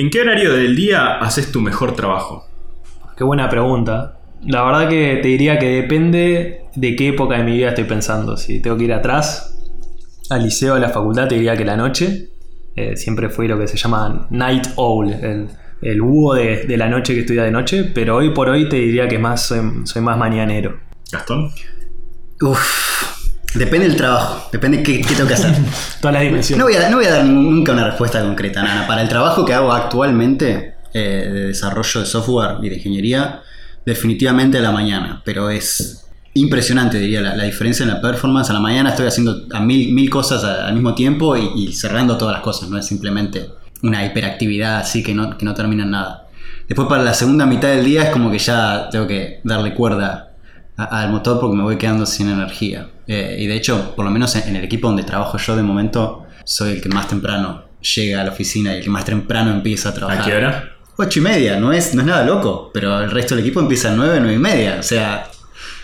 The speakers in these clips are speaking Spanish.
¿En qué horario del día haces tu mejor trabajo? Qué buena pregunta. La verdad que te diría que depende de qué época de mi vida estoy pensando. Si tengo que ir atrás, al liceo, a la facultad, te diría que la noche. Eh, siempre fui lo que se llama night owl, el, el búho de, de la noche que estudia de noche. Pero hoy por hoy te diría que más soy, soy más mañanero. Gastón. Uf, depende del trabajo, depende qué, qué tengo que hacer. Todas las dimensiones. No voy, a, no voy a dar nunca una respuesta concreta, Nana. Para el trabajo que hago actualmente eh, de desarrollo de software y de ingeniería, definitivamente a la mañana, pero es impresionante, diría, la, la diferencia en la performance. A la mañana estoy haciendo a mil, mil cosas a- al mismo tiempo y, y cerrando todas las cosas, no es simplemente una hiperactividad así que no, que no termina en nada. Después para la segunda mitad del día es como que ya tengo que darle cuerda al motor porque me voy quedando sin energía. Eh, y de hecho, por lo menos en, en el equipo donde trabajo yo de momento, soy el que más temprano llega a la oficina y el que más temprano empieza a trabajar. ¿A qué hora? Ocho y media, no es, no es nada loco, pero el resto del equipo empieza a nueve, nueve y media. O sea,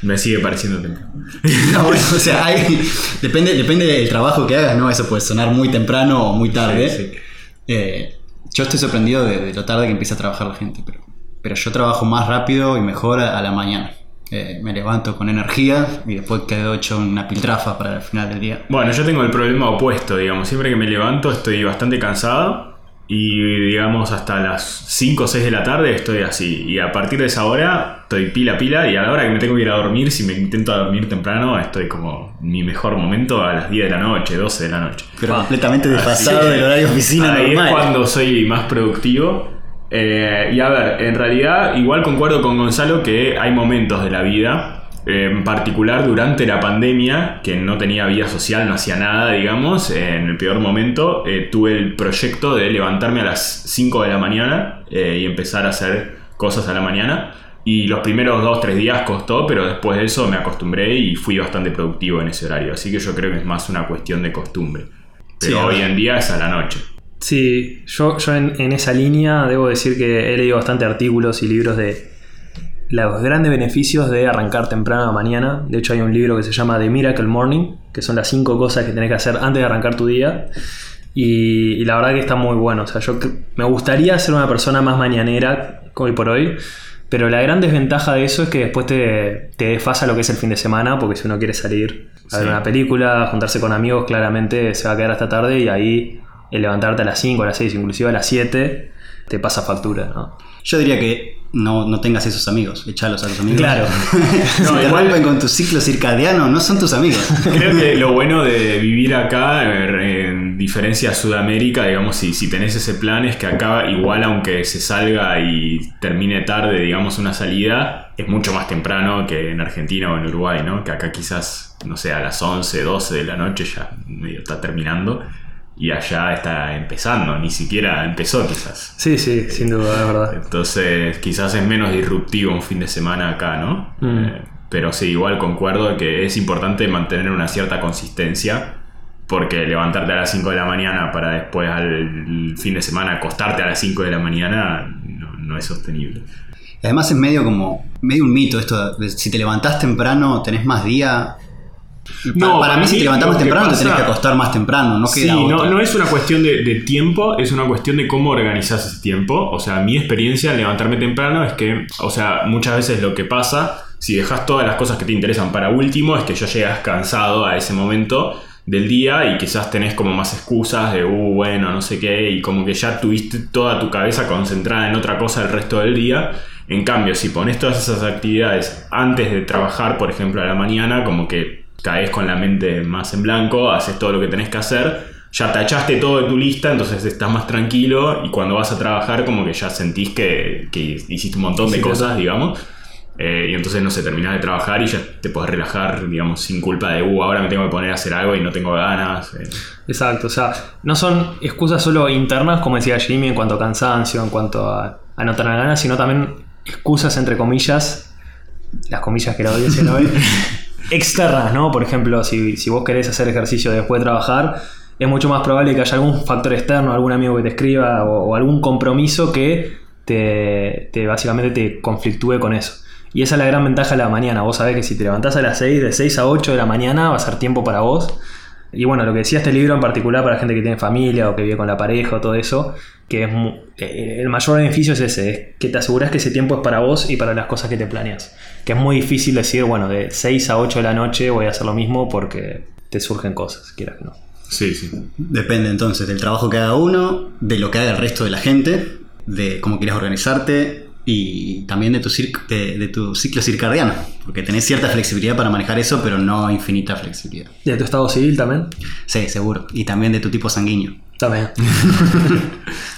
Me sigue pareciendo temprano. no, bueno, o sea, hay- depende, depende del trabajo que hagas, ¿no? Eso puede sonar muy temprano o muy tarde. Sí, sí. Eh, yo estoy sorprendido de, de lo tarde que empieza a trabajar la gente, pero, pero yo trabajo más rápido y mejor a, a la mañana. Eh, me levanto con energía y después quedo hecho una piltrafa para el final del día. Bueno, yo tengo el problema opuesto, digamos. Siempre que me levanto estoy bastante cansado y, digamos, hasta las 5 o 6 de la tarde estoy así. Y a partir de esa hora estoy pila pila y a la hora que me tengo que ir a dormir, si me intento dormir temprano, estoy como mi mejor momento a las 10 de la noche, 12 de la noche. Pero Ah. completamente desfasado del horario de oficina ahí normal. es cuando soy más productivo. Eh, y a ver, en realidad igual concuerdo con Gonzalo que hay momentos de la vida, eh, en particular durante la pandemia, que no tenía vida social, no hacía nada, digamos, en el peor momento, eh, tuve el proyecto de levantarme a las 5 de la mañana eh, y empezar a hacer cosas a la mañana. Y los primeros 2-3 días costó, pero después de eso me acostumbré y fui bastante productivo en ese horario. Así que yo creo que es más una cuestión de costumbre. Pero hoy en día es a la noche. Sí, yo, yo en, en esa línea debo decir que he leído bastante artículos y libros de los grandes beneficios de arrancar temprano a la mañana. De hecho, hay un libro que se llama The Miracle Morning, que son las cinco cosas que tenés que hacer antes de arrancar tu día. Y, y la verdad que está muy bueno. O sea, yo me gustaría ser una persona más mañanera hoy por hoy. Pero la gran desventaja de eso es que después te, te desfasa lo que es el fin de semana, porque si uno quiere salir a ver una película, juntarse con amigos, claramente se va a quedar hasta tarde y ahí el levantarte a las 5, a las 6, inclusive a las 7, te pasa factura, ¿no? Yo diría que no, no tengas esos amigos, echalos a los amigos. Claro. si No, te igual- rompen con tu ciclo circadiano, no son tus amigos. Creo que lo bueno de vivir acá, eh, en diferencia a Sudamérica, digamos, si, si tenés ese plan, es que acá igual aunque se salga y termine tarde, digamos, una salida, es mucho más temprano que en Argentina o en Uruguay, ¿no? Que acá quizás, no sé, a las 11, 12 de la noche ya medio está terminando y allá está empezando, ni siquiera empezó quizás. Sí, sí, sin duda, es verdad. Entonces, quizás es menos disruptivo un fin de semana acá, ¿no? Mm. Eh, pero sí, igual concuerdo que es importante mantener una cierta consistencia. Porque levantarte a las 5 de la mañana para después al fin de semana acostarte a las 5 de la mañana no, no es sostenible. Además es medio como, medio un mito esto de si te levantás temprano tenés más día. No, Pa- para, para mí si te levantás lo más temprano te tenés que acostar más temprano, no Sí, queda no, otra. no es una cuestión de, de tiempo, es una cuestión de cómo organizas ese tiempo. O sea, mi experiencia en levantarme temprano es que, o sea, muchas veces lo que pasa, si dejas todas las cosas que te interesan para último, es que ya llegas cansado a ese momento del día y quizás tenés como más excusas de, uh, bueno, no sé qué, y como que ya tuviste toda tu cabeza concentrada en otra cosa el resto del día. En cambio, si pones todas esas actividades antes de trabajar, por ejemplo, a la mañana, como que caes con la mente más en blanco, haces todo lo que tenés que hacer, ya tachaste todo de tu lista, entonces estás más tranquilo y cuando vas a trabajar como que ya sentís que, que hiciste un montón de Sí, cosas, digamos. Eh, y entonces no sé, terminás de trabajar y ya te podés relajar, digamos, sin culpa de, uh, ahora me tengo que poner a hacer algo y no tengo ganas. eh. Exacto, o sea, no son excusas solo internas, como decía Jimmy, en cuanto a cansancio, en cuanto a, a no tener ganas, sino también excusas entre comillas, las comillas que la audiencia no ve, externas, ¿no? Por ejemplo, si, vos querés hacer ejercicio después de trabajar, es mucho más probable que haya algún factor externo, algún amigo que te escriba o, o algún compromiso que te, te básicamente te conflictúe con eso. Y esa es la gran ventaja de la mañana. Vos sabés que si te levantás a las 6, de 6 a 8 de la mañana, va a ser tiempo para vos. Y bueno, lo que decía este libro en particular para gente que tiene familia o que vive con la pareja o todo eso, que es eh, el mayor beneficio es ese, es que te aseguras que ese tiempo es para vos y para las cosas que te planeas. Que es muy difícil decir, bueno, de 6 a 8 de la noche voy a hacer lo mismo porque te surgen cosas, quieras que no. Sí, sí. Depende entonces del trabajo que haga uno, de lo que haga el resto de la gente, de cómo quieras organizarte y también de tu, de, de tu ciclo circadiano, porque tenés cierta flexibilidad para manejar eso, pero no infinita flexibilidad. ¿De tu estado civil también? Sí, seguro. Y también de tu tipo sanguíneo. También.